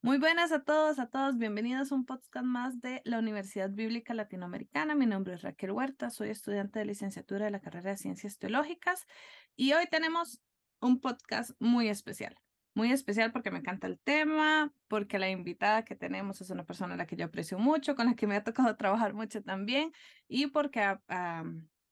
Muy buenas a todos, a todos. Bienvenidos a un podcast más de la Universidad Bíblica Latinoamericana. Mi nombre es Raquel Huerta, soy estudiante de licenciatura de la carrera de Ciencias Teológicas y hoy tenemos un podcast muy especial. Muy especial porque me encanta el tema, porque la invitada que tenemos es una persona a la que yo aprecio mucho, con la que me ha tocado trabajar mucho también y porque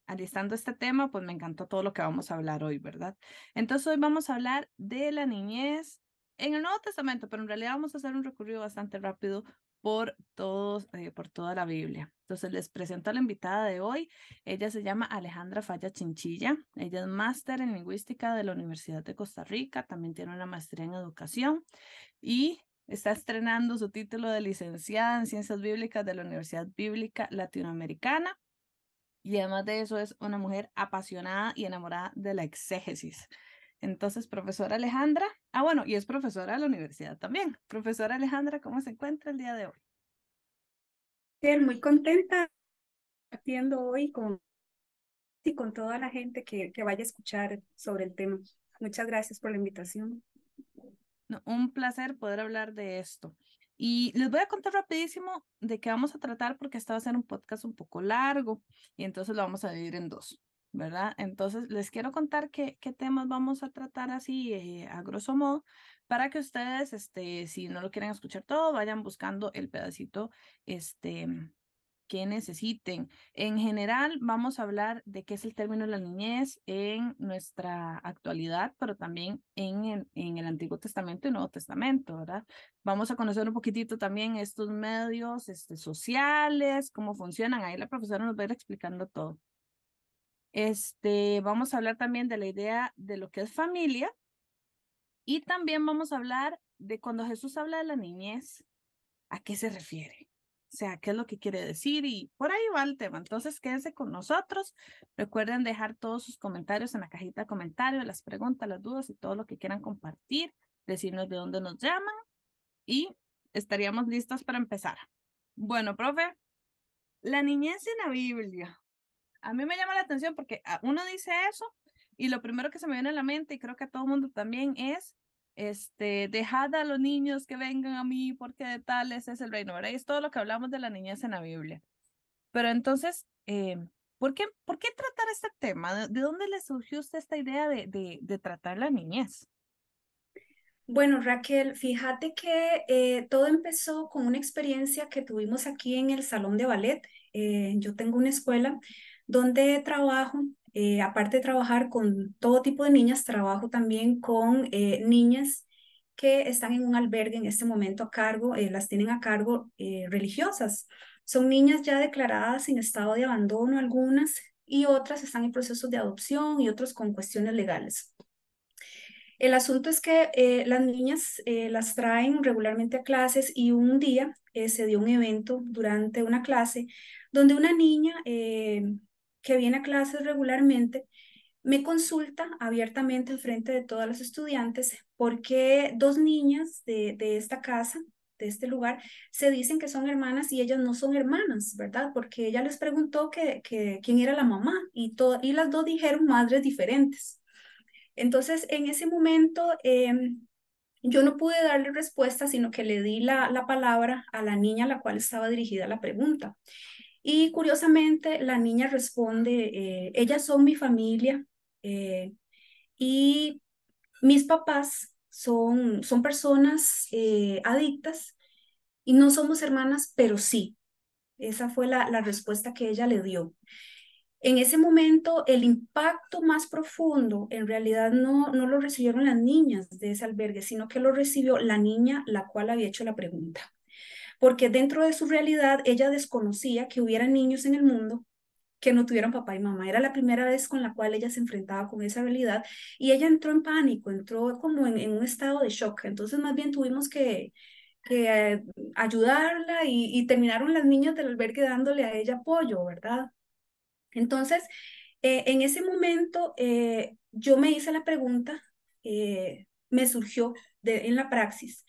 alistando este tema, pues me encantó todo lo que vamos a hablar hoy, ¿verdad? Entonces hoy vamos a hablar de la niñez en el Nuevo Testamento, pero en realidad vamos a hacer un recorrido bastante rápido por todos, eh, por toda la Biblia. Entonces les presento a la invitada de hoy. Ella se llama Alejandra Falla Chinchilla. Ella es máster en lingüística de la Universidad de Costa Rica. También tiene una maestría en educación y está estrenando su título de licenciada en ciencias bíblicas de la Universidad Bíblica Latinoamericana. Y además de eso es una mujer apasionada y enamorada de la exégesis. Entonces, profesora Alejandra, ah, bueno, y es profesora de la universidad también. Profesora Alejandra, ¿cómo se encuentra el día de hoy? Bien, muy contenta haciendo hoy con, y con toda la gente que, que vaya a escuchar sobre el tema. Muchas gracias por la invitación. un placer poder hablar de esto. Y les voy a contar rapidísimo de qué vamos a tratar porque este va a ser un podcast un poco largo y entonces lo vamos a dividir en dos. ¿Verdad? Entonces, les quiero contar qué, temas vamos a tratar así eh, a grosso modo para que ustedes, este, si no lo quieren escuchar todo, vayan buscando el pedacito, este, que necesiten. En general, vamos a hablar de qué es el término de la niñez en nuestra actualidad, pero también en el, en el Antiguo Testamento y Nuevo Testamento, ¿verdad? Vamos a conocer un poquitito también estos medios este, sociales, cómo funcionan. Ahí la profesora nos va a ir explicando todo. Este, vamos a hablar también de la idea de lo que es familia y también vamos a hablar de cuando Jesús habla de la niñez, ¿a qué se refiere? O sea, ¿qué es lo que quiere decir? Y por ahí va el tema. Entonces, quédense con nosotros. Recuerden dejar todos sus comentarios en la cajita de comentarios, las preguntas, las dudas y todo lo que quieran compartir, decirnos de dónde nos llaman y estaríamos listos para empezar. Bueno, profe, la niñez en la Biblia a mí me llama la atención porque ah, uno dice eso y lo primero que se me viene a la mente y creo que a todo el mundo también es, este, dejad a los niños que vengan a mí porque de tales es el reino, ¿verdad? Es todo lo que hablamos de la niñez en la Biblia. Pero entonces, eh, ¿por, qué, ¿por qué tratar este tema? ¿De, dónde le surgió usted esta idea de, de, de tratar la niñez? Bueno, Raquel, fíjate que eh, todo empezó con una experiencia que tuvimos aquí en el Salón de Ballet. Eh, yo tengo una escuela donde trabajo, eh, aparte de trabajar con todo tipo de niñas, trabajo también con eh, niñas que están en un albergue en este momento a cargo, eh, las tienen a cargo religiosas. Son niñas ya declaradas en estado de abandono algunas y otras están en procesos de adopción y otros con cuestiones legales. El asunto es que las niñas las traen regularmente a clases y un día se dio un evento durante una clase donde una niña que viene a clases regularmente, me consulta abiertamente en frente de todas las estudiantes porque dos niñas de, de esta casa, de este lugar, se dicen que son hermanas y ellas no son hermanas, ¿verdad? Porque ella les preguntó que, que quién era la mamá y, todo, y las dos dijeron madres diferentes. Entonces, en ese momento, em, yo no pude darle respuesta, sino que le di la, la palabra a la niña a la cual estaba dirigida la pregunta. Y curiosamente la niña responde, eh, ellas son mi familia eh, y mis papás son, son personas eh, adictas y no somos hermanas, pero sí. Esa fue la, la respuesta que ella le dio. En ese momento, el impacto más profundo en realidad no, no lo recibieron las niñas de ese albergue, sino que lo recibió la niña la cual había hecho la pregunta porque dentro de su realidad ella desconocía que hubiera niños en el mundo que no tuvieran papá y mamá. Era la primera vez con la cual ella se enfrentaba con esa realidad y ella entró en pánico, entró como en, un estado de shock. Entonces más bien tuvimos que, que ayudarla y, terminaron las niñas del albergue dándole a ella apoyo, ¿verdad? Entonces, eh, en ese momento eh, yo me hice la pregunta, eh, me surgió de, en la praxis,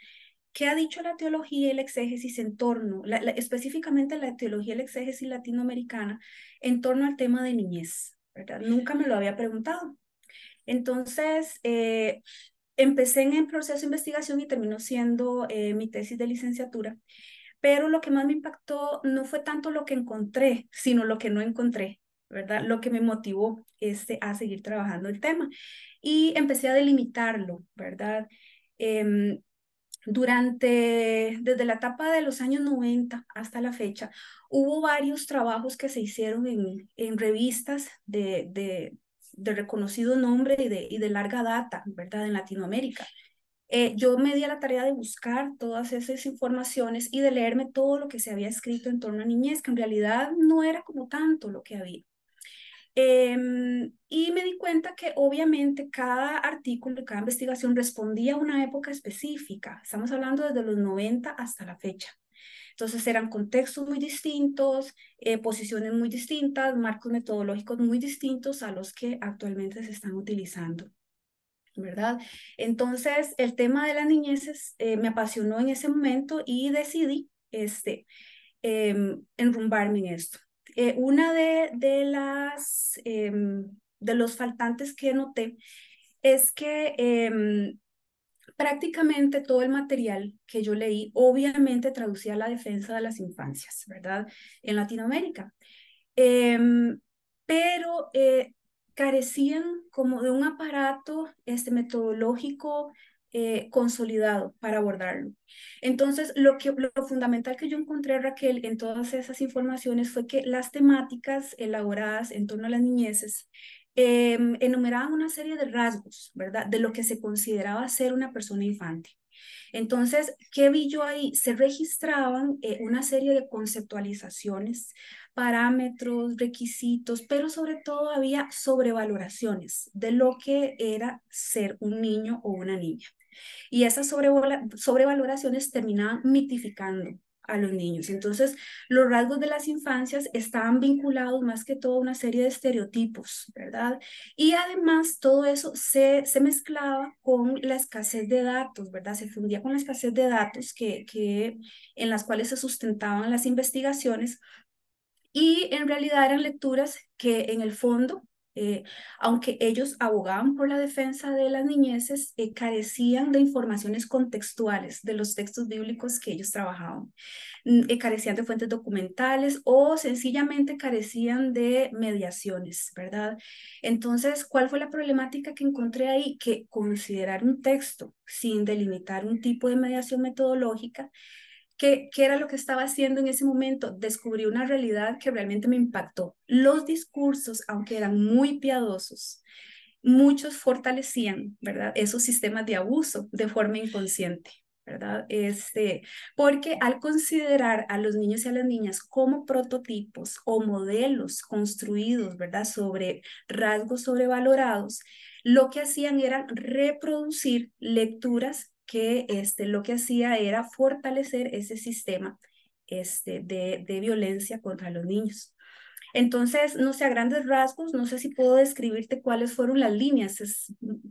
¿Qué ha dicho la teología y el exégesis en torno, específicamente la teología y el exégesis latinoamericana, en torno al tema de niñez? ¿verdad? Nunca me lo había preguntado. Entonces, eh, empecé en el proceso de investigación y terminó siendo eh, mi tesis de licenciatura, pero lo que más me impactó no fue tanto lo que encontré, sino lo que no encontré, ¿verdad? Lo que me motivó este, a seguir trabajando el tema. Y empecé a delimitarlo, ¿verdad? Em, durante, desde la etapa de los años 90 hasta la fecha, hubo varios trabajos que se hicieron en, en revistas de, de, de reconocido nombre y de, y de larga data, ¿verdad? En Latinoamérica. Eh, yo me di a la tarea de buscar todas esas informaciones y de leerme todo lo que se había escrito en torno a niñez, que en realidad no era como tanto lo que había. Em, y me di cuenta que obviamente cada artículo, cada investigación respondía a una época específica. Estamos hablando desde los 90 hasta la fecha. Entonces eran contextos muy distintos, eh, posiciones muy distintas, marcos metodológicos muy distintos a los que actualmente se están utilizando. ¿verdad? Entonces, el tema de las niñeces eh, me apasionó en ese momento y decidí este, em, enrumbarme en esto. Eh, una de, de las, em, de los faltantes que noté es que em, prácticamente todo el material que yo leí, obviamente traducía la defensa de las infancias, ¿verdad? En Latinoamérica. pero eh, carecían como de un aparato este, metodológico eh, consolidado para abordarlo. Entonces, lo, que, lo fundamental que yo encontré, Raquel, en todas esas informaciones fue que las temáticas elaboradas en torno a las niñeces em, enumeraban una serie de rasgos, ¿verdad? De lo que se consideraba ser una persona infante. Entonces, ¿qué vi yo ahí? Se registraban eh, una serie de conceptualizaciones parámetros, requisitos, pero sobre todo había sobrevaloraciones de lo que era ser un niño o una niña. Y esas sobrevaloraciones terminaban mitificando a los niños. Entonces, los rasgos de las infancias estaban vinculados más que todo a una serie de estereotipos, ¿verdad? Y además todo eso se, se mezclaba con la escasez de datos, ¿verdad? Se fundía con la escasez de datos que, que, en las cuales se sustentaban las investigaciones y en realidad eran lecturas que en el fondo, eh, aunque ellos abogaban por la defensa de las niñeces, eh, carecían de informaciones contextuales de los textos bíblicos que ellos trabajaban. Mm, eh, carecían de fuentes documentales o sencillamente carecían de mediaciones, ¿verdad? Entonces, ¿cuál fue la problemática que encontré ahí? Que considerar un texto sin delimitar un tipo de mediación metodológica ¿Qué, era lo que estaba haciendo en ese momento? Descubrí una realidad que realmente me impactó. Los discursos, aunque eran muy piadosos, muchos fortalecían, ¿verdad? Esos sistemas de abuso de forma inconsciente. ¿verdad? Este, porque al considerar a los niños y a las niñas como prototipos o modelos construidos, ¿verdad? Sobre rasgos sobrevalorados, lo que hacían era reproducir lecturas que este, lo que hacía era fortalecer ese sistema este, de, de violencia contra los niños. Entonces, no sé, a grandes rasgos, no sé si puedo describirte cuáles fueron las líneas.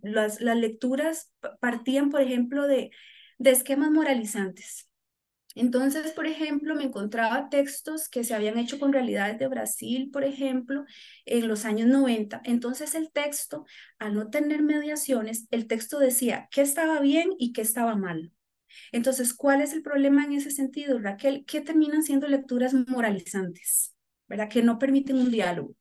las, las lecturas partían, por ejemplo, de, de esquemas moralizantes. Entonces, por ejemplo, me encontraba textos que se habían hecho con realidades de Brasil, por ejemplo, en los años 90. Entonces, el texto, al no tener mediaciones, el texto decía qué estaba bien y qué estaba mal. Entonces, ¿cuál es el problema en ese sentido, Raquel? Que terminan siendo lecturas moralizantes, ¿verdad? Que no permiten un diálogo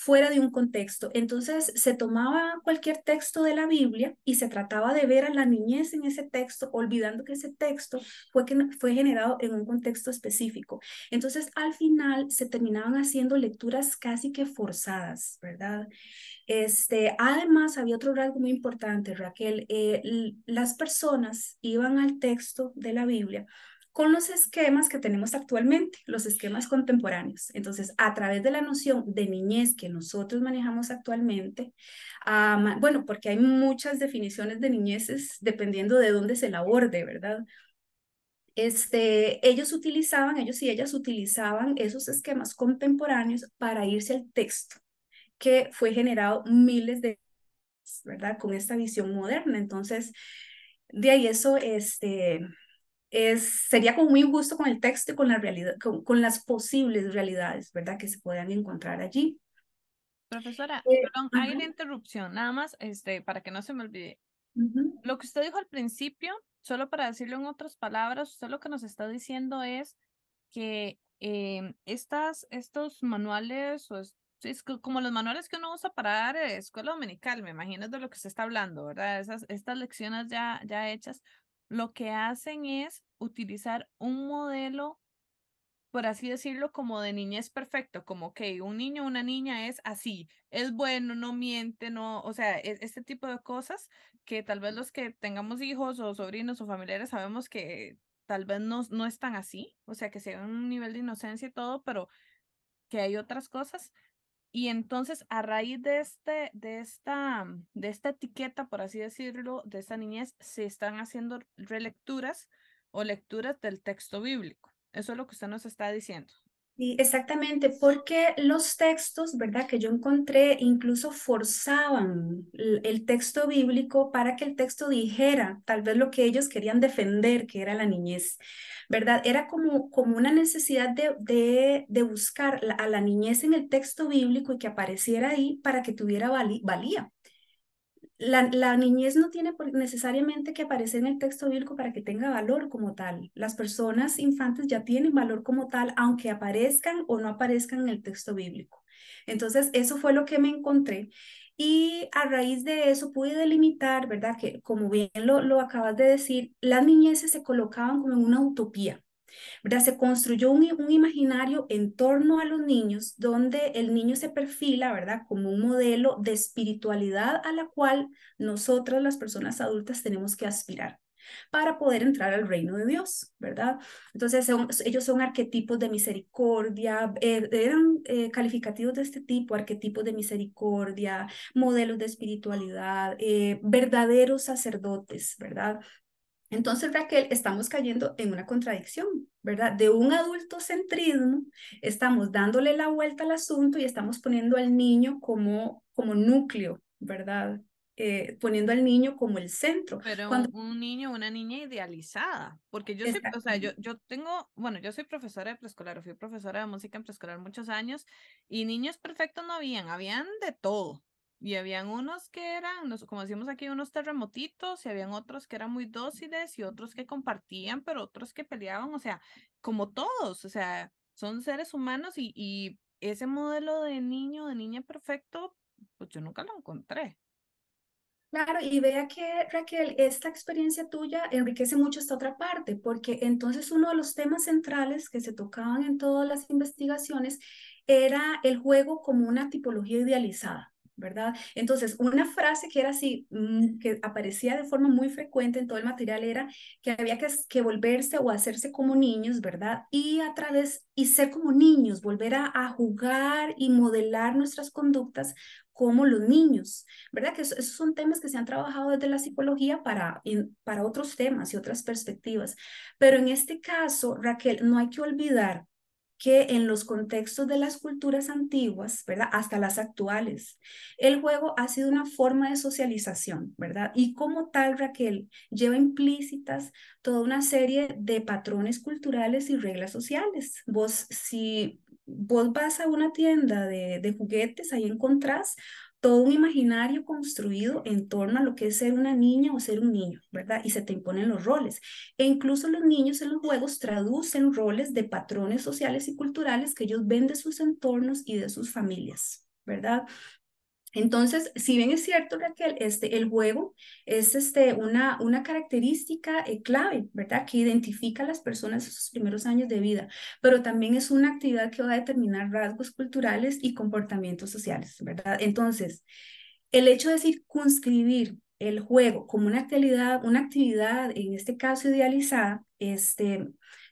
fuera de un contexto. Entonces se tomaba cualquier texto de la Biblia y se trataba de ver a la niñez en ese texto, olvidando que ese texto fue, que fue generado en un contexto específico. Entonces al final se terminaban haciendo lecturas casi que forzadas, ¿verdad? Este, además, había otro rasgo muy importante, Raquel. Eh, las personas iban al texto de la Biblia con los esquemas que tenemos actualmente, los esquemas contemporáneos. Entonces, a través de la noción de niñez que nosotros manejamos actualmente, bueno, porque hay muchas definiciones de niñeces dependiendo de dónde se la aborde, ¿verdad? Este, ellos utilizaban, ellos y ellas utilizaban esos esquemas contemporáneos para irse al texto que fue generado miles de ¿verdad? Con esta visión moderna. Entonces, de ahí eso, este, es, sería como muy injusto con el texto y con la realidad, con, las posibles realidades, ¿verdad? Que se puedan encontrar allí. Profesora, eh, perdón, hay una interrupción, nada más, este, para que no se me olvide. Lo que usted dijo al principio, solo para decirlo en otras palabras, usted lo que nos está diciendo es que em, estas, estos manuales, o es, como los manuales que uno usa para dar eh, escuela dominical, me imagino de lo que se está hablando, ¿verdad? Esas, estas lecciones ya, ya hechas, lo que hacen es utilizar un modelo por así decirlo, como de niñez perfecto, como que un niño o una niña es así, es bueno, no miente, no, o sea, e, este tipo de cosas que tal vez los que tengamos hijos o sobrinos o familiares sabemos que tal vez no, no están así, o sea, que sea un nivel de inocencia y todo, pero que hay otras cosas. Y entonces, a raíz de, este, de, esta, de esta etiqueta, por así decirlo, de esta niñez, se están haciendo relecturas o lecturas del texto bíblico. Eso es lo que usted nos está diciendo. Sí, exactamente, porque los textos, ¿verdad? Que yo encontré incluso forzaban el, texto bíblico para que el texto dijera tal vez lo que ellos querían defender, que era la niñez, ¿verdad? Era como, como una necesidad de, de, de buscar a la niñez en el texto bíblico y que apareciera ahí para que tuviera valía la, niñez no tiene necesariamente que aparecer en el texto bíblico para que tenga valor como tal. Las personas infantes ya tienen valor como tal, aunque aparezcan o no aparezcan en el texto bíblico. Entonces, eso fue lo que me encontré. Y a raíz de eso pude delimitar, ¿verdad? Que como bien lo, lo acabas de decir, las niñeces se colocaban como en una utopía. ¿Verdad? Se construyó un, un, imaginario en torno a los niños donde el niño se perfila, ¿verdad? Como un modelo de espiritualidad a la cual nosotras las personas adultas tenemos que aspirar para poder entrar al reino de Dios, ¿verdad? Entonces, ellos son arquetipos de misericordia, eh, eran eh, calificativos de este tipo, arquetipos de misericordia, modelos de espiritualidad, eh, verdaderos sacerdotes, ¿verdad? Entonces, Raquel, estamos cayendo en una contradicción, ¿verdad? De un adultocentrismo, estamos dándole la vuelta al asunto y estamos poniendo al niño como, como núcleo, ¿verdad? Eh, poniendo al niño como el centro. Pero Cuando... un, niño, una niña idealizada, porque yo soy, o sea, yo, yo tengo, bueno, yo soy profesora de preescolar, fui profesora de música en preescolar muchos años y niños perfectos no habían, habían de todo, y habían unos que eran, como decimos aquí, unos terremotitos, y habían otros que eran muy dóciles y otros que compartían, pero otros que peleaban, o sea, como todos, o sea, son seres humanos y, y ese modelo de niño, de niña perfecto, pues yo nunca lo encontré. Claro, y vea que Raquel, esta experiencia tuya enriquece mucho esta otra parte, porque entonces uno de los temas centrales que se tocaban en todas las investigaciones era el juego como una tipología idealizada. ¿Verdad? Entonces, una frase que era así, mm, que aparecía de forma muy frecuente en todo el material era que había que, volverse o hacerse como niños, ¿verdad? Y a través, y ser como niños, volver a, a jugar y modelar nuestras conductas como los niños, ¿verdad? Que esos son temas que se han trabajado desde la psicología para, para otros temas y otras perspectivas. Pero en este caso, Raquel, no hay que olvidar que en los contextos de las culturas antiguas, ¿verdad? Hasta las actuales, el juego ha sido una forma de socialización, ¿verdad? Y como tal, Raquel, lleva implícitas toda una serie de patrones culturales y reglas sociales. Vos, si vos vas a una tienda de, de juguetes, ahí encontrás todo un imaginario construido en torno a lo que es ser una niña o ser un niño, ¿verdad? Y se te imponen los roles. E incluso los niños en los juegos traducen roles de patrones sociales y culturales que ellos ven de sus entornos y de sus familias, ¿verdad? Entonces, si bien es cierto, Raquel, este, el juego es este, una, una característica eh, clave, ¿verdad? Que identifica a las personas en sus primeros años de vida, pero también es una actividad que va a determinar rasgos culturales y comportamientos sociales, ¿verdad? Entonces, el hecho de circunscribir el juego como una actividad, una actividad, en este caso idealizada, este,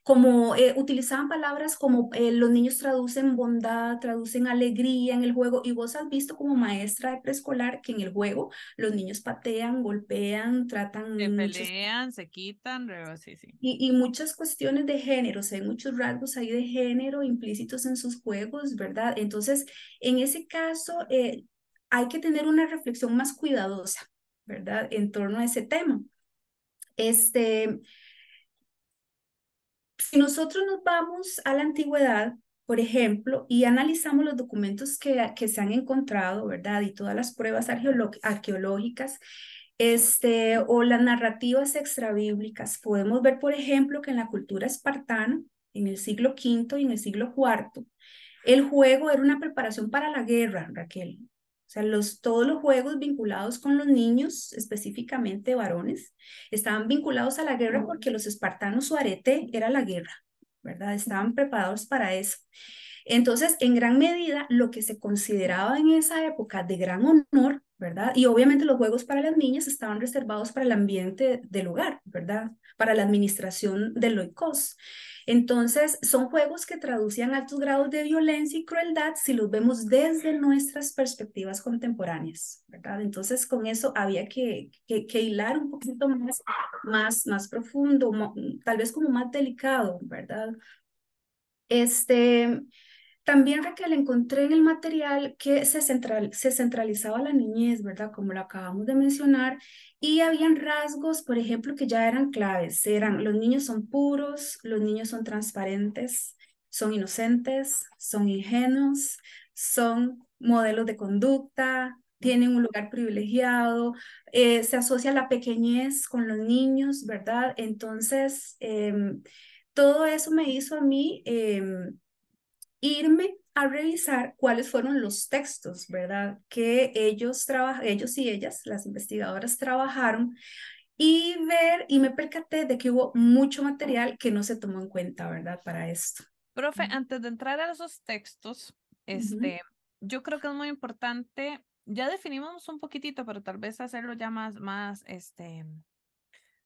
como eh, utilizaban palabras como eh, los niños traducen bondad, traducen alegría en el juego, y vos has visto como maestra de preescolar que en el juego los niños patean, golpean, tratan... Se pelean, se quitan, sí, sí. Y, y muchas cuestiones de género, hay muchos rasgos ahí de género implícitos en sus juegos, ¿verdad? Entonces, en ese caso, eh, hay que tener una reflexión más cuidadosa, ¿verdad? En torno a ese tema. Este, si nosotros nos vamos a la antigüedad, por ejemplo, y analizamos los documentos que, que se han encontrado, ¿verdad? Y todas las pruebas arqueológicas, Este, o las narrativas extrabíblicas. Podemos ver, por ejemplo, que en la cultura espartana, en el siglo V y en el siglo IV, el juego era una preparación para la guerra, Raquel. O sea, los, todos los juegos vinculados con los niños, específicamente varones, estaban vinculados a la guerra porque los espartanos, su arete era la guerra, ¿verdad? Estaban preparados para eso. Entonces, en gran medida, lo que se consideraba en esa época de gran honor, ¿verdad? Y obviamente los juegos para las niñas estaban reservados para el ambiente del hogar, ¿verdad? Para la administración del loicos. Entonces, son juegos que traducían altos grados de violencia y crueldad si los vemos desde nuestras perspectivas contemporáneas, ¿verdad? Entonces, con eso había que, que, hilar un poquito más, más, más profundo, tal vez como más delicado, ¿verdad? Este, también, Raquel, encontré en el material que se, central, se centralizaba la niñez, ¿verdad? Como lo acabamos de mencionar, y habían rasgos, por ejemplo, que ya eran claves. Eran, los niños son puros, los niños son transparentes, son inocentes, son ingenuos, son modelos de conducta, tienen un lugar privilegiado, eh, se asocia la pequeñez con los niños, ¿verdad? Entonces, em, todo eso me hizo a mí... Em, irme a revisar cuáles fueron los textos, ¿verdad? Que ellos, ellos y ellas, las investigadoras, trabajaron y ver, y me percaté de que hubo mucho material que no se tomó en cuenta, ¿verdad? Para esto. Profe, antes de entrar a esos textos, este, yo creo que es muy importante, ya definimos un poquitito, pero tal vez hacerlo ya más, más, este,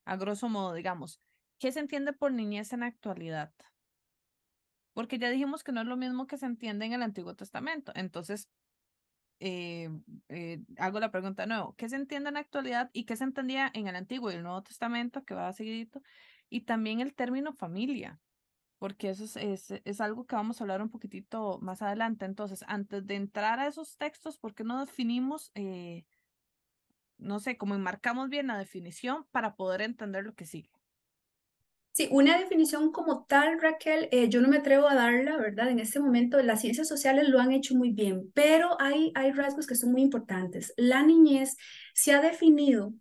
a grosso modo, digamos, ¿qué se entiende por niñez en actualidad? Porque ya dijimos que no es lo mismo que se entiende en el Antiguo Testamento. Entonces, eh, eh, hago la pregunta nuevo, ¿qué se entiende en la actualidad y qué se entendía en el Antiguo y el Nuevo Testamento, que va a seguidito? Y también el término familia, porque eso es, es, algo que vamos a hablar un poquitito más adelante. Entonces, antes de entrar a esos textos, ¿por qué no definimos, eh, no sé, cómo enmarcamos bien la definición para poder entender lo que sigue? Sí, una definición como tal, Raquel, eh, yo no me atrevo a darla, ¿verdad? En este momento las ciencias sociales lo han hecho muy bien, pero hay, hay rasgos que son muy importantes. La niñez se ha definido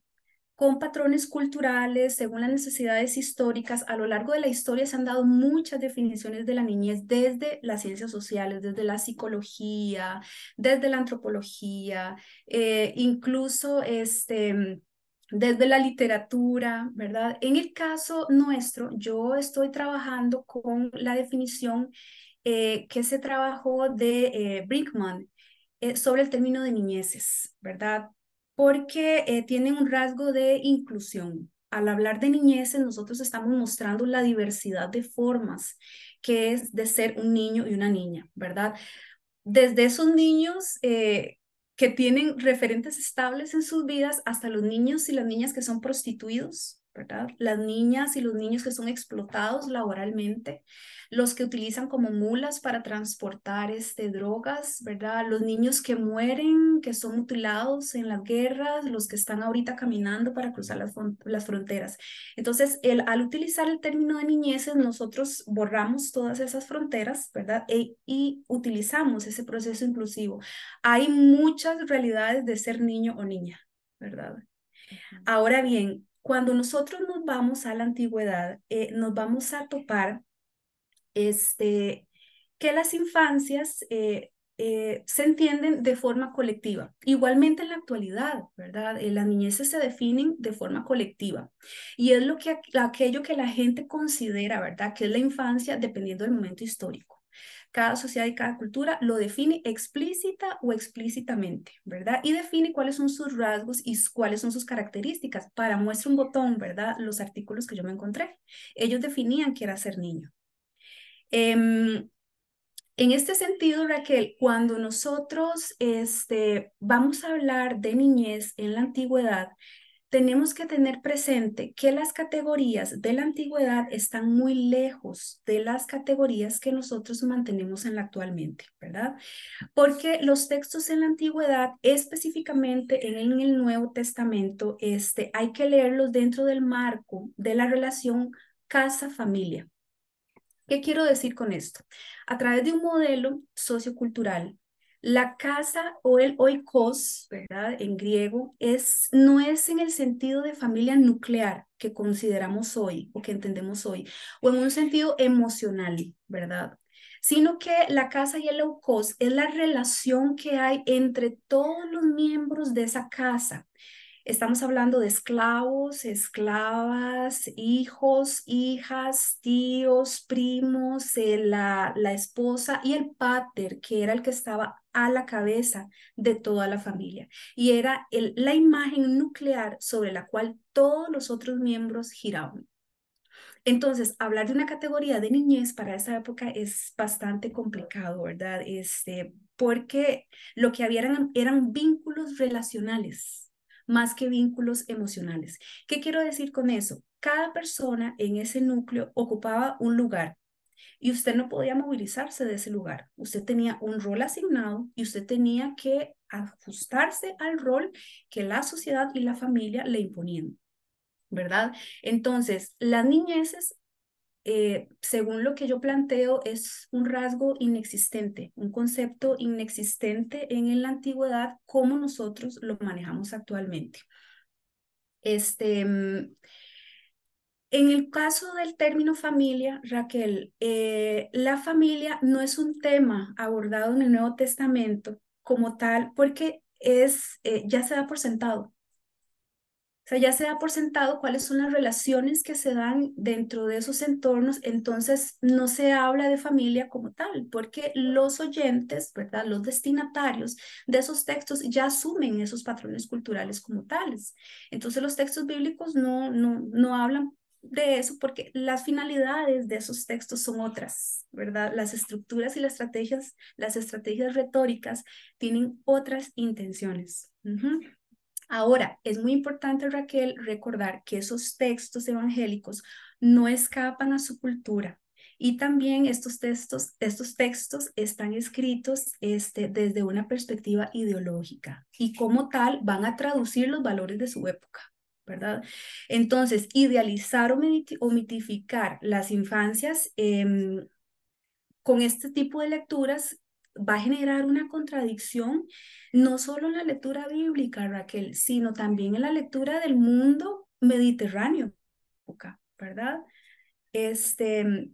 con patrones culturales, según las necesidades históricas. A lo largo de la historia se han dado muchas definiciones de la niñez desde las ciencias sociales, desde la psicología, desde la antropología, eh, incluso este desde la literatura, ¿verdad? En el caso nuestro, yo estoy trabajando con la definición eh, que se trabajó de eh, Brinkman eh, sobre el término de niñeces, ¿verdad? Porque tienen un rasgo de inclusión. Al hablar de niñeces, nosotros estamos mostrando la diversidad de formas que es de ser un niño y una niña, ¿verdad? Desde esos niños que tienen referentes estables en sus vidas, hasta los niños y las niñas que son prostituidos, ¿verdad? Las niñas y los niños que son explotados laboralmente, los que utilizan como mulas para transportar este, drogas, ¿verdad? Los niños que mueren, que son mutilados en las guerras, los que están ahorita caminando para cruzar las, las fronteras. Entonces, el, al utilizar el término de niñeces, nosotros borramos todas esas fronteras, ¿verdad? E, y utilizamos ese proceso inclusivo. Hay muchas realidades de ser niño o niña, ¿verdad? Ahora bien, cuando nosotros nos vamos a la antigüedad, eh, nos vamos a topar este, que las infancias eh, eh, se entienden de forma colectiva. Igualmente en la actualidad, ¿verdad? las niñeces se definen de forma colectiva. Y es lo que, aquello que la gente considera, ¿verdad? Que es la infancia dependiendo del momento histórico cada sociedad y cada cultura lo define explícita o explícitamente, ¿verdad? Y define cuáles son sus rasgos y cuáles son sus características. Para muestra un botón, ¿verdad? Los artículos que yo me encontré. Ellos definían que era ser niño. Em, en este sentido, Raquel, cuando nosotros este, vamos a hablar de niñez en la antigüedad, tenemos que tener presente que las categorías de la antigüedad están muy lejos de las categorías que nosotros mantenemos en la actualmente, ¿verdad? Porque los textos en la antigüedad, específicamente en el Nuevo Testamento, este, hay que leerlos dentro del marco de la relación casa-familia. ¿Qué quiero decir con esto? A través de un modelo sociocultural, La casa o el oikos, ¿verdad? En griego, es, no es en el sentido de familia nuclear que consideramos hoy o que entendemos hoy, o en un sentido emocional, ¿verdad? Sino que la casa y el oikos es la relación que hay entre todos los miembros de esa casa. Estamos hablando de esclavos, esclavas, hijos, hijas, tíos, primos, eh, la, la esposa y el pater, que era el que estaba a la cabeza de toda la familia. Y era la imagen nuclear sobre la cual todos los otros miembros giraban. Entonces, hablar de una categoría de niñez para esa época es bastante complicado, ¿verdad? Este, porque lo que había eran, eran vínculos relacionales más que vínculos emocionales. ¿Qué quiero decir con eso? Cada persona en ese núcleo ocupaba un lugar y usted no podía movilizarse de ese lugar. Usted tenía un rol asignado y usted tenía que ajustarse al rol que la sociedad y la familia le imponían. ¿Verdad? Entonces, las niñeces eh, según lo que yo planteo, es un rasgo inexistente, un concepto inexistente en la antigüedad como nosotros lo manejamos actualmente. Este, mm, en el caso del término familia, Raquel, eh, la familia no es un tema abordado en el Nuevo Testamento como tal porque es, eh, ya se da por sentado ya se da por sentado cuáles son las relaciones que se dan dentro de esos entornos, entonces no se habla de familia como tal, porque los oyentes, ¿verdad? Los destinatarios de esos textos ya asumen esos patrones culturales como tales. Entonces los textos bíblicos no, no, no hablan de eso porque las finalidades de esos textos son otras, ¿verdad? Las estructuras y las estrategias, las estrategias retóricas tienen otras intenciones. Ahora, es muy importante, Raquel, recordar que esos textos evangélicos no escapan a su cultura. Y también estos textos, estos textos están escritos este, desde una perspectiva ideológica y como tal van a traducir los valores de su época. ¿verdad? Entonces, idealizar o, mitificar las infancias em, con este tipo de lecturas va a generar una contradicción no solo en la lectura bíblica, Raquel, sino también en la lectura del mundo mediterráneo, ¿verdad? Este,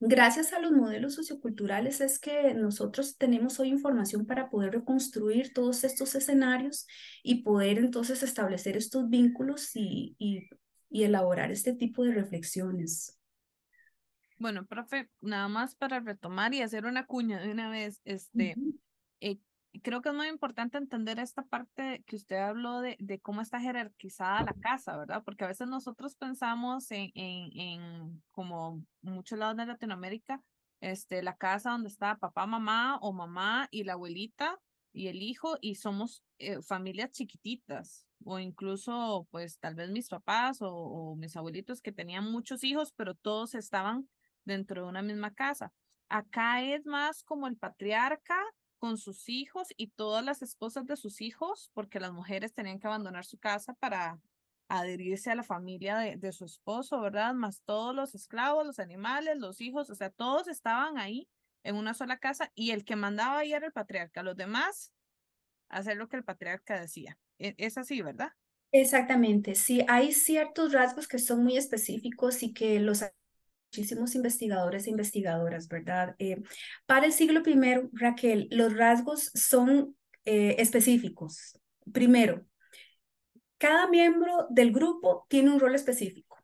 gracias a los modelos socioculturales es que nosotros tenemos hoy información para poder reconstruir todos estos escenarios y poder entonces establecer estos vínculos y, y, y elaborar este tipo de reflexiones. Bueno, profe, nada más para retomar y hacer una cuña de una vez, este, eh, creo que es muy importante entender esta parte que usted habló de, de, cómo está jerarquizada la casa, ¿verdad? Porque a veces nosotros pensamos en, en, en como muchos lados de Latinoamérica, este, la casa donde está papá, mamá o mamá y la abuelita y el hijo y somos eh, familias chiquititas o incluso pues tal vez mis papás o, o mis abuelitos que tenían muchos hijos, pero todos estaban dentro de una misma casa. Acá es más como el patriarca con sus hijos y todas las esposas de sus hijos, porque las mujeres tenían que abandonar su casa para adherirse a la familia de, su esposo, ¿verdad? Más todos los esclavos, los animales, los hijos, o sea, todos estaban ahí en una sola casa y el que mandaba ahí era el patriarca, los demás hacer lo que el patriarca decía. E, es así, ¿verdad? Exactamente, sí, hay ciertos rasgos que son muy específicos y que los muchísimos investigadores e investigadoras, ¿verdad? Eh, para el siglo I, Raquel, los rasgos son eh, específicos. Primero, cada miembro del grupo tiene un rol específico,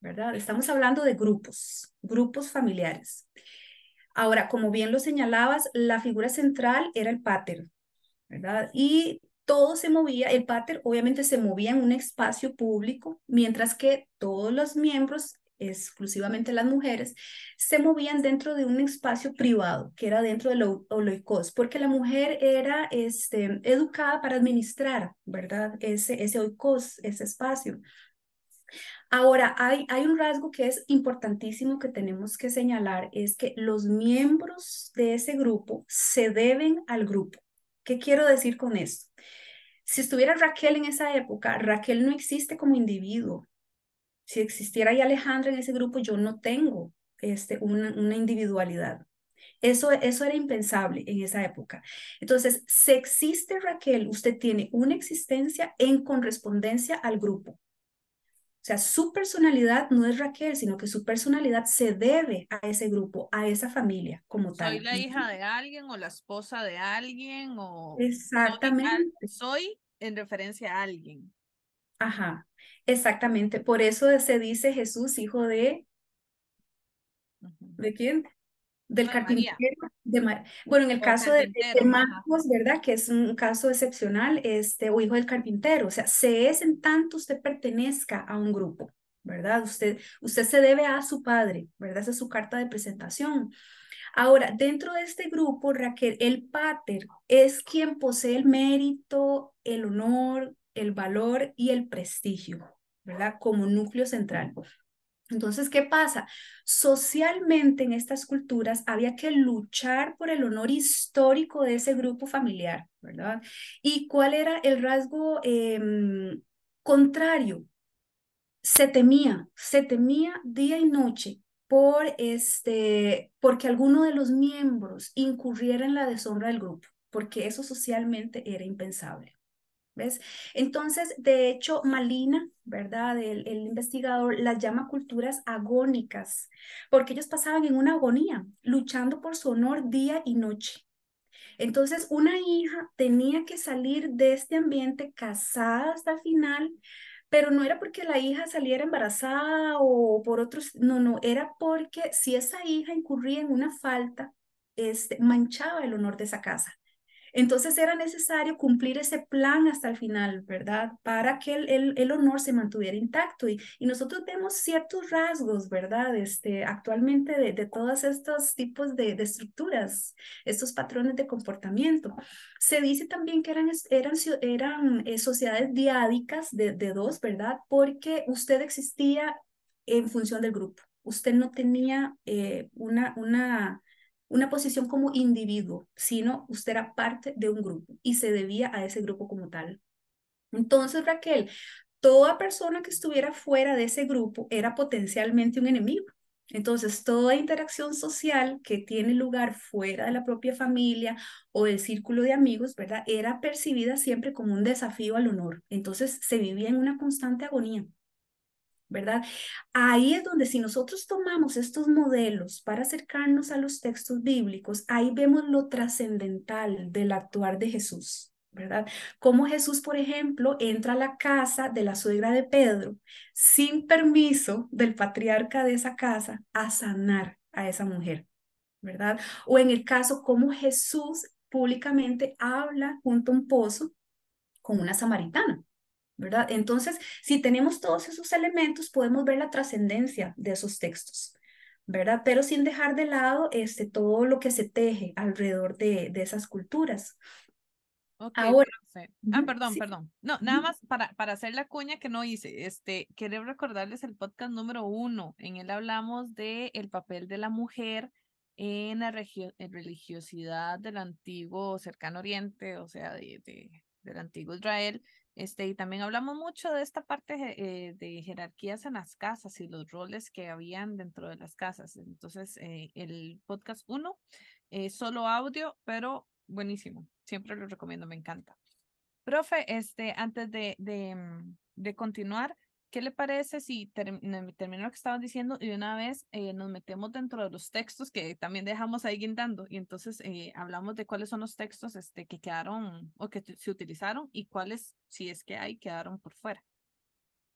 ¿verdad? Estamos hablando de grupos, grupos familiares. Ahora, como bien lo señalabas, la figura central era el pater, ¿verdad? Y todo se movía, el pater obviamente se movía en un espacio público, mientras que todos los miembros exclusivamente las mujeres, se movían dentro de un espacio privado, que era dentro del oikos, porque la mujer era este, educada para administrar, ¿verdad? Ese, ese oikos, ese espacio. Ahora, hay, hay un rasgo que es importantísimo que tenemos que señalar, es que los miembros de ese grupo se deben al grupo. ¿Qué quiero decir con esto? Si estuviera Raquel en esa época, Raquel no existe como individuo, si existiera ya Alejandra en ese grupo, yo no tengo este, una, una individualidad. Eso, eso era impensable en esa época. Entonces, si existe Raquel, usted tiene una existencia en correspondencia al grupo. O sea, su personalidad no es Raquel, sino que su personalidad se debe a ese grupo, a esa familia como tal. Soy la hija de alguien o la esposa de alguien o... Exactamente. Soy, en referencia a alguien. Ajá, exactamente. Por eso se dice Jesús, hijo de... ¿De quién? del carpintero, de bueno, en el caso de, Marcos, ¿verdad? Que es un caso excepcional, este, o hijo del carpintero, o sea, se es en tanto usted pertenezca a un grupo, ¿verdad? Usted, usted se debe a su padre, ¿verdad? Esa es su carta de presentación. Ahora, dentro de este grupo, Raquel, el pater es quien posee el mérito, el honor, el valor y el prestigio, ¿verdad? Como núcleo central. Entonces, ¿qué pasa? Socialmente en estas culturas había que luchar por el honor histórico de ese grupo familiar, ¿verdad? ¿Y cuál era el rasgo em, contrario? Se temía, se temía día y noche por este, porque alguno de los miembros incurriera en la deshonra del grupo, porque eso socialmente era impensable. Entonces, de hecho, Malina, ¿verdad? El, el, investigador las llama culturas agónicas, porque ellos pasaban en una agonía, luchando por su honor día y noche. Entonces, una hija tenía que salir de este ambiente casada hasta el final, pero no era porque la hija saliera embarazada o por otros, no, no, era porque si esa hija incurría en una falta, este, manchaba el honor de esa casa. Entonces era necesario cumplir ese plan hasta el final, ¿verdad? Para que el, el, honor se mantuviera intacto. Y, y, nosotros vemos ciertos rasgos, ¿verdad? Este, actualmente de, de todos estos tipos de, de, estructuras, estos patrones de comportamiento. Se dice también que eran, eran, eran eh, sociedades diádicas de, de dos, ¿verdad? Porque usted existía en función del grupo. Usted no tenía eh, una, una una posición como individuo, sino usted era parte de un grupo y se debía a ese grupo como tal. Entonces, Raquel, toda persona que estuviera fuera de ese grupo era potencialmente un enemigo. Entonces, toda interacción social que tiene lugar fuera de la propia familia o del círculo de amigos, ¿verdad? Era percibida siempre como un desafío al honor. Entonces, se vivía en una constante agonía. ¿Verdad? Ahí es donde si nosotros tomamos estos modelos para acercarnos a los textos bíblicos, ahí vemos lo trascendental del actuar de Jesús, ¿verdad? Como Jesús, por ejemplo, entra a la casa de la suegra de Pedro sin permiso del patriarca de esa casa a sanar a esa mujer, ¿verdad? O en el caso como Jesús públicamente habla junto a un pozo con una samaritana. ¿Verdad? Entonces, si tenemos todos esos elementos, podemos ver la trascendencia de esos textos, ¿verdad? Pero sin dejar de lado este, todo lo que se teje alrededor de, de esas culturas. Ahora, ah, perdón, perdón. No, nada más para, para hacer la cuña que no hice, este, quiero recordarles el podcast número uno. En él hablamos de el papel de la mujer en la religiosidad del antiguo cercano oriente, o sea, de, de, del antiguo Israel, este, y también hablamos mucho de esta parte eh, de jerarquías en las casas y los roles que habían dentro de las casas. Entonces, eh, el podcast 1 es solo audio, pero buenísimo. Siempre lo recomiendo, me encanta. Profe, este, antes de, de, mm, de continuar, ¿Qué le parece si termino lo que estaban diciendo y de una vez eh, nos metemos dentro de los textos que también dejamos ahí guindando y entonces eh, hablamos de cuáles son los textos este, que quedaron o que se utilizaron y cuáles, si es que hay, quedaron por fuera?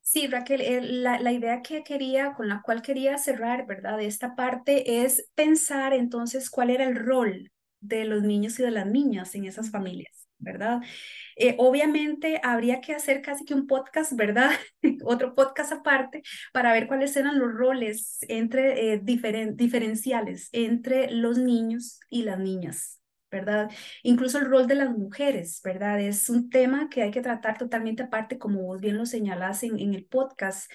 Sí, Raquel, eh, la, la, idea que quería, con la cual quería cerrar, ¿verdad? De esta parte es pensar entonces cuál era el rol de los niños y de las niñas en esas familias, ¿verdad? Eh, obviamente habría que hacer casi que un podcast, ¿verdad? Otro podcast aparte para ver cuáles eran los roles entre eh, diferenciales entre los niños y las niñas. ¿verdad? Incluso el rol de las mujeres, ¿verdad? Es un tema que hay que tratar totalmente aparte, como vos bien lo señalás en, en el podcast.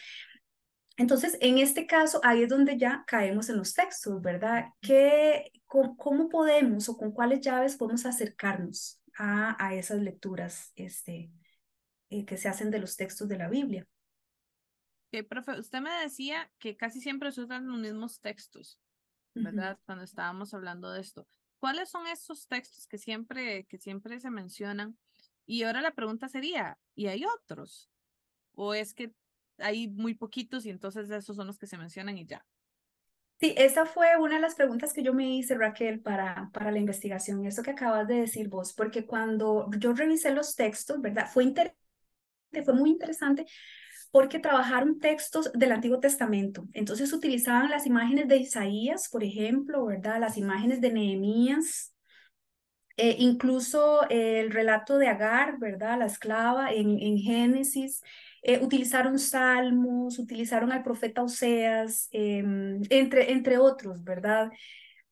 Entonces, en este caso, ahí es donde ya caemos en los textos, ¿verdad? ¿Qué, cómo, cómo podemos o con cuáles llaves podemos acercarnos a, esas lecturas este, eh, que se hacen de los textos de la Biblia. profe, usted me decía que casi siempre se usan los mismos textos. ¿verdad? Cuando estábamos hablando de esto. ¿Cuáles son esos textos que siempre, que siempre se mencionan? Y ahora la pregunta sería, ¿y hay otros? ¿O es que hay muy poquitos y entonces esos son los que se mencionan y ya? Sí, esa fue una de las preguntas que yo me hice, Raquel, para, para la investigación, eso que acabas de decir vos, porque cuando yo revisé los textos, ¿verdad? Fue interesante, fue muy interesante porque trabajaron textos del Antiguo Testamento. Entonces utilizaban las imágenes de Isaías, por ejemplo, ¿verdad? Las imágenes de Nehemías, eh, incluso el relato de Agar, ¿verdad? La esclava en, en Génesis. Eh, utilizaron salmos, utilizaron al profeta Oseas, em, entre, entre otros, ¿verdad?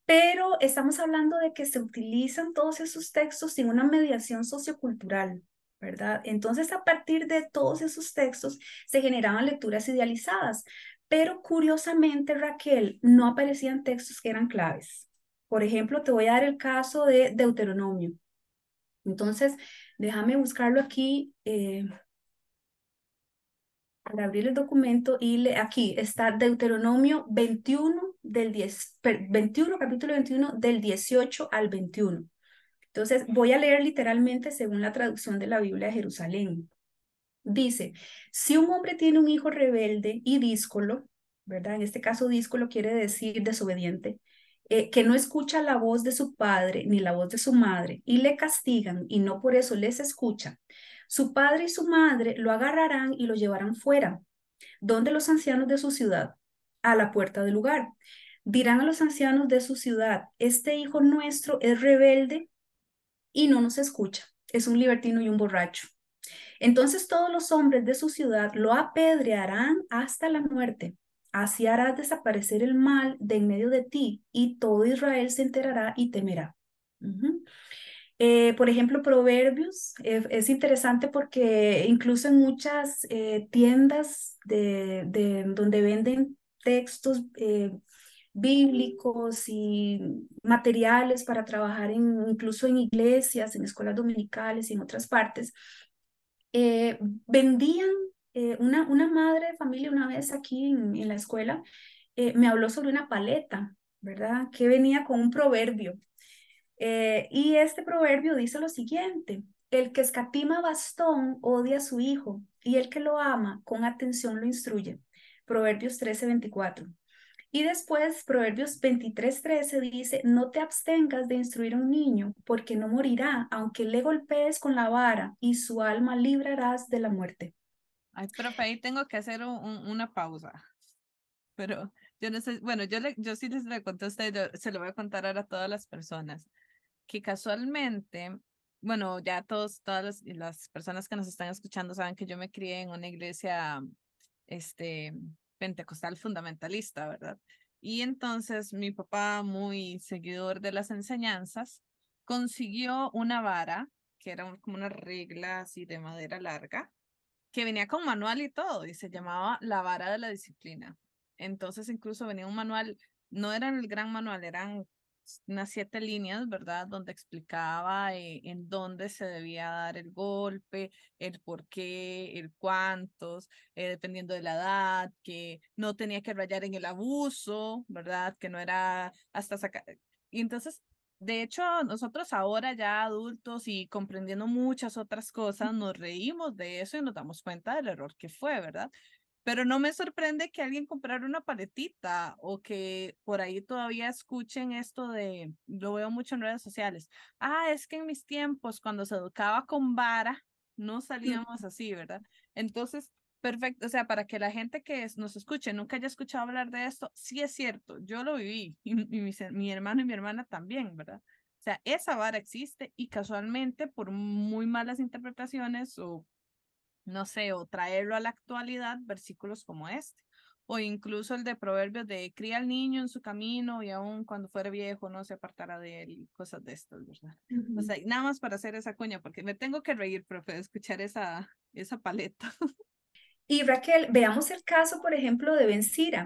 Pero estamos hablando de que se utilizan todos esos textos sin una mediación sociocultural, ¿verdad? Entonces, a partir de todos esos textos se generaban lecturas idealizadas, pero curiosamente, Raquel, no aparecían textos que eran claves. Por ejemplo, te voy a dar el caso de Deuteronomio. Entonces, déjame buscarlo aquí. Eh, para abrir el documento y le, aquí está Deuteronomio 21 del 10, 21, capítulo 21 del 18 al 21. Entonces voy a leer literalmente según la traducción de la Biblia de Jerusalén. Dice, si un hombre tiene un hijo rebelde y díscolo, ¿verdad? En este caso díscolo quiere decir desobediente, eh, que no escucha la voz de su padre ni la voz de su madre y le castigan y no por eso les escucha, su padre y su madre lo agarrarán y lo llevarán fuera, donde los ancianos de su ciudad, a la puerta del lugar. Dirán a los ancianos de su ciudad, este hijo nuestro es rebelde y no nos escucha, es un libertino y un borracho. Entonces todos los hombres de su ciudad lo apedrearán hasta la muerte. Así harás desaparecer el mal de en medio de ti y todo Israel se enterará y temerá. Eh, por ejemplo, Proverbios eh, es interesante porque incluso en muchas eh, tiendas de, de, donde venden textos bíblicos y materiales para trabajar incluso en iglesias, en escuelas dominicales y en otras partes, vendían una, una madre de familia una vez aquí en, en la escuela, me habló sobre una paleta, ¿verdad? Que venía con un proverbio eh, y este proverbio dice lo siguiente, el que escatima bastón odia a su hijo y el que lo ama con atención lo instruye. Proverbios 13:24. Y después, Proverbios 23:13 dice, no te abstengas de instruir a un niño, porque no morirá, aunque le golpees con la vara, y su alma librarás de la muerte. Ay, profe, ahí tengo que hacer una pausa. Pero yo no sé, bueno, yo, le, yo sí les le conté a usted, se lo voy a contar ahora a todas las personas que casualmente, bueno, ya todos, todas las, personas que nos están escuchando saben que yo me crié en una iglesia este, pentecostal fundamentalista, ¿verdad? Y entonces mi papá, muy seguidor de las enseñanzas, consiguió una vara, que era como una regla así de madera larga, que venía con manual y todo, y se llamaba la vara de la disciplina. Entonces incluso venía un manual, no era el gran manual, eran unas siete líneas, ¿verdad? Donde explicaba eh, en dónde se debía dar el golpe, el por qué, el cuántos, eh, dependiendo de la edad, que no tenía que rayar en el abuso, ¿verdad? Que no era hasta sacar. Y entonces, de hecho, nosotros ahora ya adultos y comprendiendo muchas otras cosas, nos reímos de eso y nos damos cuenta del error que fue, ¿verdad? Pero no me sorprende que alguien comprara una paletita o que por ahí todavía escuchen esto de, lo veo mucho en redes sociales. Ah, es que en mis tiempos, cuando se educaba con vara, no salíamos así, ¿verdad? Entonces, perfecto, o sea, para que la gente que nos escuche nunca haya escuchado hablar de esto, sí es cierto, yo lo viví y, mi, mi hermano y mi hermana también, ¿verdad? O sea, esa vara existe y casualmente por muy malas interpretaciones o no sé, o traerlo a la actualidad, versículos como este, o incluso el de Proverbios de cría al niño en su camino y aún cuando fuera viejo no se apartará de él y cosas de estas, ¿verdad? O sea, nada más para hacer esa cuña, porque me tengo que reír, profe, de escuchar esa, esa paleta. Y Raquel, veamos el caso, por ejemplo, de Ben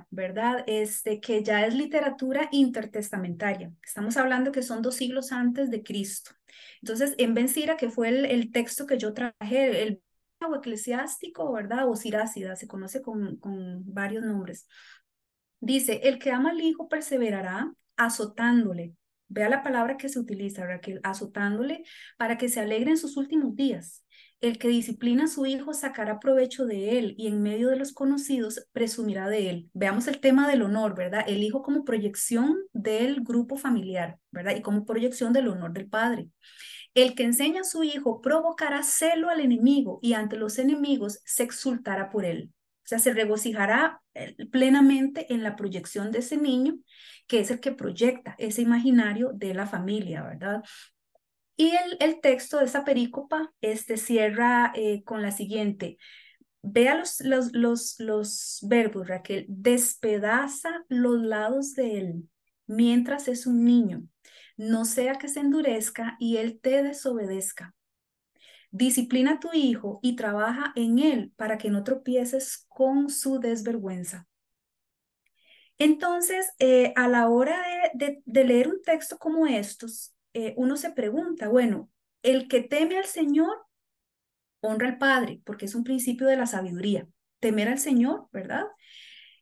¿verdad? Este, que ya es literatura intertestamentaria. Estamos hablando que son dos siglos antes de Cristo. Entonces, en Ben que fue el, texto que yo traje, el eclesiástico, ¿verdad? O sirácida, se conoce con, con varios nombres. Dice, el que ama al hijo perseverará azotándole. Vea la palabra que se utiliza, Raquel, azotándole para que se alegre en sus últimos días. El que disciplina a su hijo sacará provecho de él y en medio de los conocidos presumirá de él. Veamos el tema del honor, ¿verdad? El hijo como proyección del grupo familiar, ¿verdad? Y como proyección del honor del padre. El que enseña a su hijo provocará celo al enemigo y ante los enemigos se exultará por él. O sea, se regocijará eh, plenamente en la proyección de ese niño, que es el que proyecta ese imaginario de la familia, ¿verdad? Y el, el texto de esa perícopa este, cierra eh, con la siguiente. Vea los, los, los, los verbos, Raquel. Despedaza los lados de él mientras es un niño no sea que se endurezca y él te desobedezca. Disciplina a tu hijo y trabaja en él para que no tropieces con su desvergüenza. Entonces, eh, a la hora de, leer un texto como estos, eh, uno se pregunta, bueno, el que teme al Señor honra al Padre, porque es un principio de la sabiduría. Temer al Señor, ¿verdad?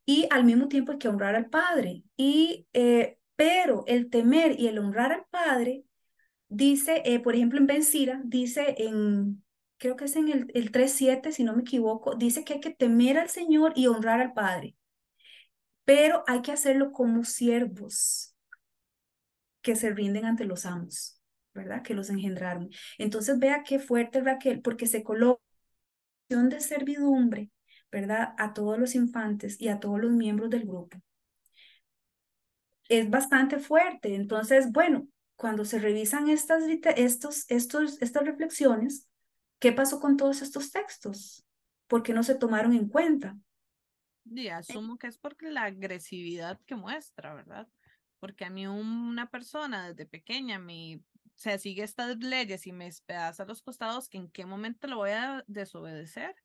Y al mismo tiempo hay que honrar al Padre. Y eh, pero el temer y el honrar al Padre, dice, eh, por ejemplo, en Bencira, dice en, creo que es en el, el 3.7, si no me equivoco, dice que hay que temer al Señor y honrar al Padre. Pero hay que hacerlo como siervos que se rinden ante los amos, ¿verdad? Que los engendraron. Entonces vea qué fuerte Raquel, porque se coloca de servidumbre, ¿verdad? A todos los infantes y a todos los miembros del grupo es bastante fuerte. Entonces, bueno, cuando se revisan estas, estos, estos, estas reflexiones, ¿qué pasó con todos estos textos? ¿Por qué no se tomaron en cuenta? Y asumo que es porque la agresividad que muestra, ¿verdad? Porque a mí una persona desde pequeña me se sigue estas leyes y me despedaza a los costados, ¿en qué momento lo voy a desobedecer?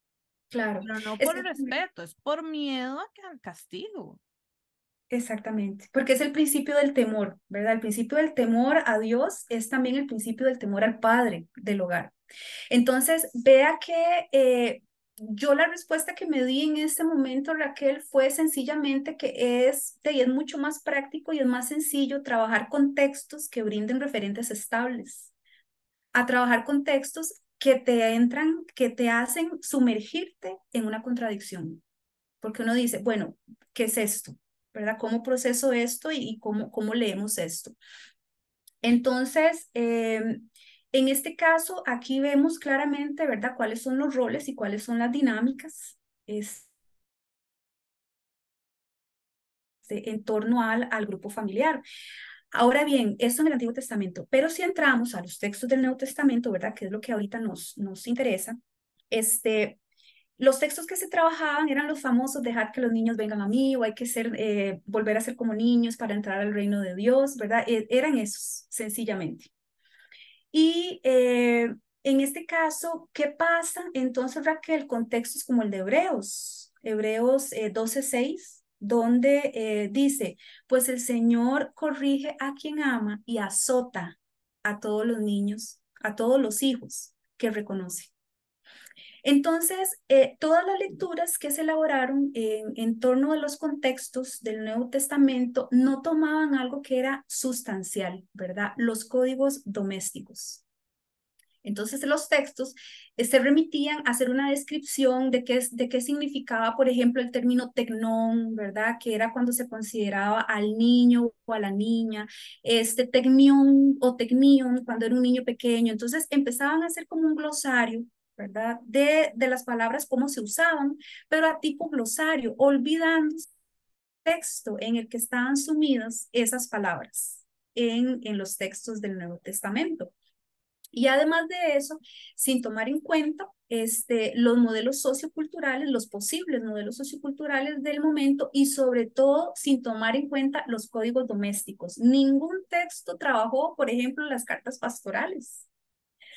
Claro. Pero no por respeto, es por miedo al castigo. Exactamente, porque es el principio del temor, ¿verdad? El principio del temor a Dios es también el principio del temor al Padre del hogar. Entonces, vea que eh, yo la respuesta que me di en este momento, Raquel, fue sencillamente que es, es mucho más práctico y es más sencillo trabajar con textos que brinden referentes estables, a trabajar con textos que te entran, que te hacen sumergirte en una contradicción. Porque uno dice, bueno, ¿qué es esto? ¿verdad? ¿Cómo proceso esto y, cómo, cómo leemos esto? Entonces, em, en este caso, aquí vemos claramente, ¿verdad? Cuáles son los roles y cuáles son las dinámicas es, en torno al, al grupo familiar. Ahora bien, esto en el Antiguo Testamento, pero si entramos a los textos del Nuevo Testamento, ¿verdad? Que es lo que ahorita nos, nos interesa, este, los textos que se trabajaban eran los famosos, dejar que los niños vengan a mí o hay que ser, eh, volver a ser como niños para entrar al reino de Dios, ¿verdad? E, eran esos, sencillamente. Y eh, en este caso, ¿qué pasa? Entonces, Raquel, contextos como el de Hebreos, Hebreos 12.6, eh, donde dice, pues el Señor corrige a quien ama y azota a todos los niños, a todos los hijos que reconoce. Entonces, eh, todas las lecturas que se elaboraron en, torno a los contextos del Nuevo Testamento no tomaban algo que era sustancial, ¿verdad? Los códigos domésticos. Entonces, los textos eh, se remitían a hacer una descripción de qué, de qué significaba, por ejemplo, el término tecnón, ¿verdad? Que era cuando se consideraba al niño o a la niña, este tecnión o tecnión cuando era un niño pequeño. Entonces, empezaban a hacer como un glosario ¿verdad? De, de las palabras, cómo se usaban, pero a tipo glosario, olvidando el texto en el que estaban sumidas esas palabras en, en los textos del Nuevo Testamento. Y además de eso, sin tomar en cuenta este, los modelos socioculturales, los posibles modelos socioculturales del momento y sobre todo sin tomar en cuenta los códigos domésticos. Ningún texto trabajó, por ejemplo, las cartas pastorales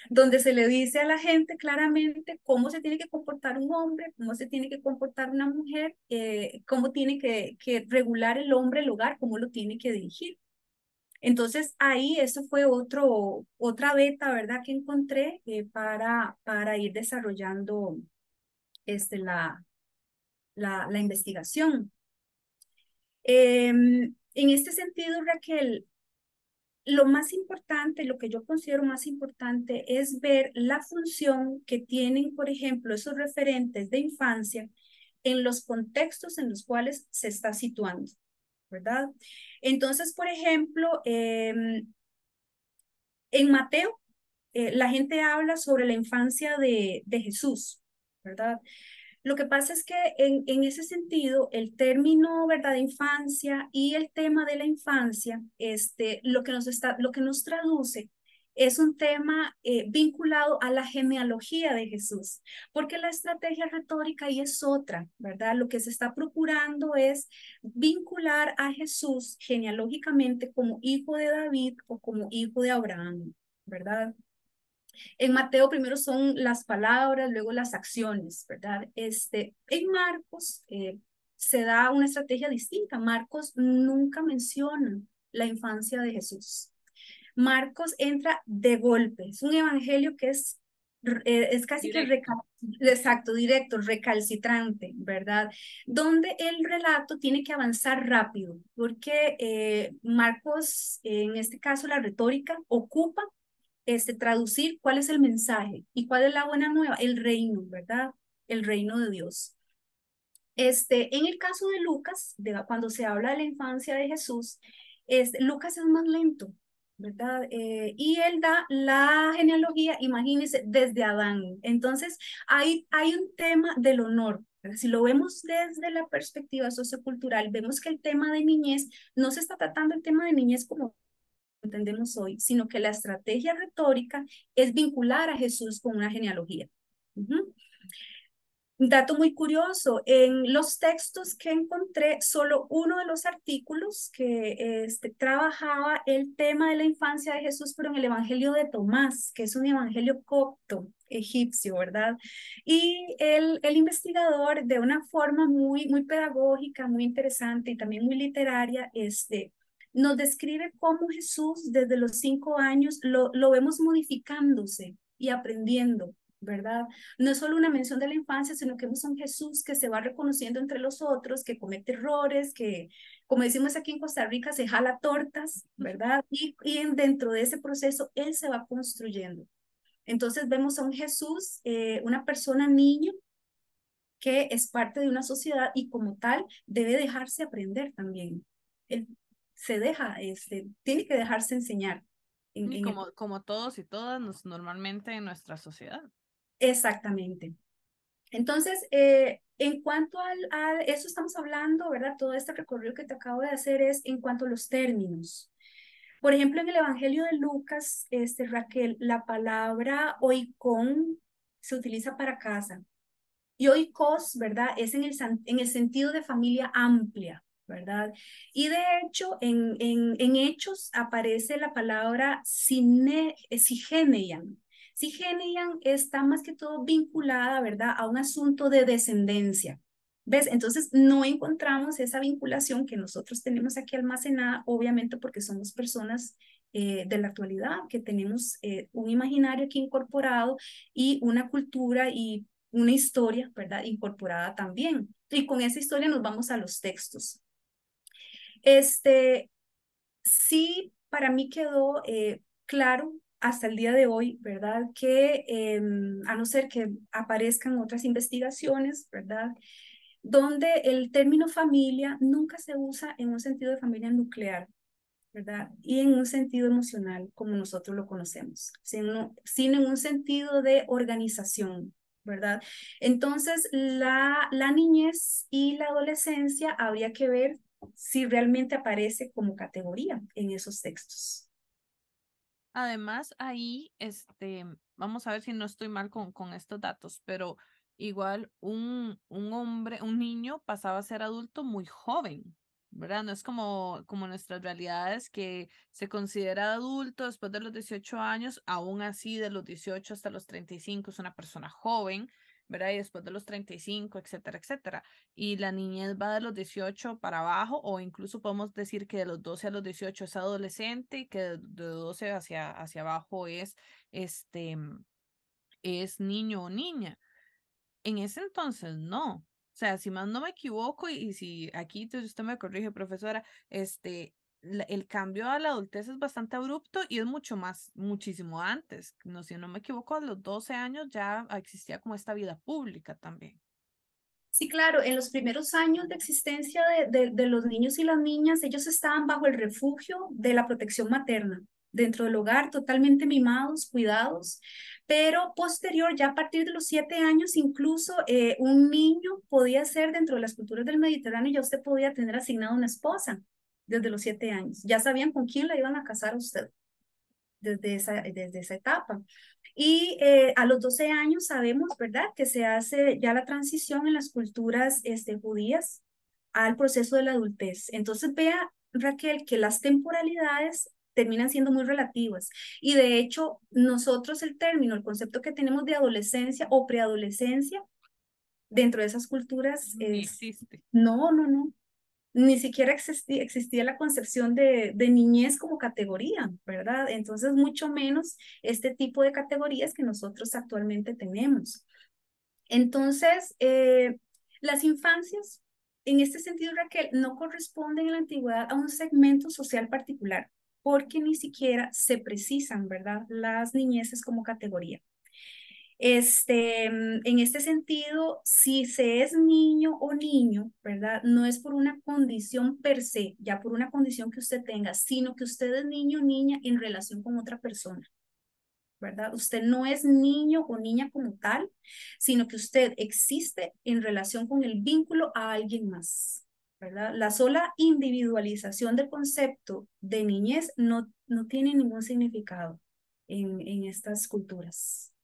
donde se le dice a la gente claramente cómo se tiene que comportar un hombre, cómo se tiene que comportar una mujer, eh, cómo tiene que, que regular el hombre el hogar, cómo lo tiene que dirigir. Entonces ahí eso fue otro, otra beta, ¿verdad? Que encontré eh, para, para ir desarrollando este, la, la, la investigación. Em, en este sentido, Raquel, lo más importante, lo que yo considero más importante es ver la función que tienen, por ejemplo, esos referentes de infancia en los contextos en los cuales se está situando, ¿verdad? Entonces, por ejemplo, em, en Mateo, eh, la gente habla sobre la infancia de, de Jesús, ¿verdad? Lo que pasa es que en, en, ese sentido, el término ¿verdad? de infancia y el tema de la infancia, este, lo, que nos está, lo que nos traduce es un tema eh, vinculado a la genealogía de Jesús, porque la estrategia retórica ahí es otra, ¿verdad? Lo que se está procurando es vincular a Jesús genealógicamente como hijo de David o como hijo de Abraham, ¿verdad? En Mateo primero son las palabras, luego las acciones, ¿verdad? Este, en Marcos eh, se da una estrategia distinta. Marcos nunca menciona la infancia de Jesús. Marcos entra de golpe. Es un evangelio que es, eh, es casi que exacto, directo, recalcitrante, ¿verdad? Donde el relato tiene que avanzar rápido, porque eh, Marcos, en este caso la retórica, ocupa este, traducir cuál es el mensaje y cuál es la buena nueva, el reino, ¿verdad? El reino de Dios. Este, en el caso de Lucas, de, cuando se habla de la infancia de Jesús, este, Lucas es más lento, ¿verdad? Eh, y él da la genealogía, imagínense, desde Adán. Entonces, hay, hay un tema del honor. Si lo vemos desde la perspectiva sociocultural, vemos que el tema de niñez no se está tratando el tema de niñez como entendemos hoy, sino que la estrategia retórica es vincular a Jesús con una genealogía. Un dato muy curioso, en los textos que encontré, solo uno de los artículos que este, trabajaba el tema de la infancia de Jesús, pero en el Evangelio de Tomás, que es un evangelio copto egipcio, ¿verdad? Y el, el investigador, de una forma muy, muy pedagógica, muy interesante y también muy literaria, este, nos describe cómo Jesús desde los cinco años lo, lo vemos modificándose y aprendiendo, ¿verdad? No es solo una mención de la infancia, sino que vemos a un Jesús que se va reconociendo entre los otros, que comete errores, que, como decimos aquí en Costa Rica, se jala tortas, ¿verdad? Y, y dentro de ese proceso, Él se va construyendo. Entonces vemos a un Jesús, eh, una persona niño, que es parte de una sociedad y como tal debe dejarse aprender también. Él se deja, este, tiene que dejarse enseñar. En, como, como todos y todas nos, normalmente en nuestra sociedad. Exactamente. Entonces, eh, en cuanto al, a eso estamos hablando, ¿verdad? Todo este recorrido que te acabo de hacer es en cuanto a los términos. Por ejemplo, en el Evangelio de Lucas, este, Raquel, la palabra oikon se utiliza para casa. Y oikos, ¿verdad? Es en el, en el sentido de familia amplia. ¿Verdad? Y de hecho, en, en, en Hechos aparece la palabra eh, sigenian. Sigenian está más que todo vinculada, ¿verdad?, a un asunto de descendencia. ¿Ves? Entonces no encontramos esa vinculación que nosotros tenemos aquí almacenada, obviamente porque somos personas eh, de la actualidad, que tenemos eh, un imaginario aquí incorporado y una cultura y una historia, ¿verdad? Incorporada también. Y con esa historia nos vamos a los textos. Este, sí, para mí quedó eh, claro hasta el día de hoy, ¿verdad? Que em, a no ser que aparezcan otras investigaciones, ¿verdad? Donde el término familia nunca se usa en un sentido de familia nuclear, ¿verdad? Y en un sentido emocional, como nosotros lo conocemos, sino, sino en un sentido de organización, ¿verdad? Entonces, la, la niñez y la adolescencia habría que ver si realmente aparece como categoría en esos textos. Además, ahí, este, vamos a ver si no estoy mal con, con estos datos, pero igual un, un hombre, un niño pasaba a ser adulto muy joven, ¿verdad? No es como, como nuestras realidades que se considera adulto después de los 18 años, aún así de los 18 hasta los 35 es una persona joven, ¿verdad? Y después de los 35, etcétera, etcétera. Y la niñez va de los 18 para abajo, o incluso podemos decir que de los 12 a los 18 es adolescente y que de 12 hacia, hacia abajo es, este, es niño o niña. En ese entonces, no. O sea, si más no me equivoco y, si aquí usted me corrige, profesora, este, el cambio a la adultez es bastante abrupto y es mucho más, muchísimo antes. No, si no me equivoco, a los 12 años ya existía como esta vida pública también. Sí, claro, en los primeros años de existencia de, de, los niños y las niñas, ellos estaban bajo el refugio de la protección materna, dentro del hogar, totalmente mimados, cuidados, pero posterior, ya a partir de los siete años, incluso eh, un niño podía ser dentro de las culturas del Mediterráneo, ya usted podía tener asignado una esposa desde los siete años, ya sabían con quién la iban a casar a usted desde esa, desde esa etapa. Y eh, a los 12 años sabemos, ¿verdad?, que se hace ya la transición en las culturas este, judías al proceso de la adultez. Entonces vea, Raquel, que las temporalidades terminan siendo muy relativas. Y de hecho, nosotros el término, el concepto que tenemos de adolescencia o preadolescencia, dentro de esas culturas... existe. No, no, no ni siquiera existía, la concepción de, de, niñez como categoría, ¿verdad? Entonces, mucho menos este tipo de categorías que nosotros actualmente tenemos. Entonces, eh, las infancias, en este sentido, Raquel, no corresponden en la antigüedad a un segmento social particular, porque ni siquiera se precisan, ¿verdad? Las niñeces como categoría. Este, mm, en este sentido, si se es niño o niño, ¿verdad? No es por una condición per se, ya por una condición que usted tenga, sino que usted es niño o niña en relación con otra persona. ¿verdad? Usted no es niño o niña como tal, sino que usted existe en relación con el vínculo a alguien más, ¿verdad? La sola individualización del concepto de niñez no, no tiene ningún significado en, en estas culturas.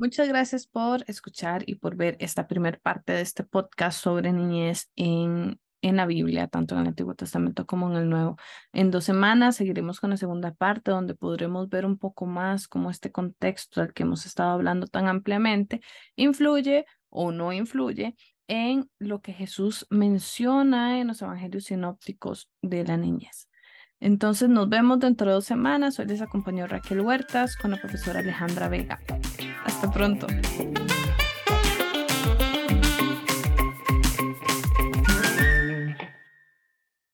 Muchas gracias por escuchar y por ver esta primera parte de este podcast sobre niñez en, en la Biblia, tanto en el Antiguo Testamento como en el Nuevo. En dos semanas seguiremos con la segunda parte donde podremos ver un poco más cómo este contexto del que hemos estado hablando tan ampliamente influye o no influye en lo que Jesús menciona en los evangelios sinópticos de la niñez. Entonces nos vemos dentro de dos semanas. Hoy les acompañó Raquel Huertas con la profesora Alejandra Vega. Hasta pronto.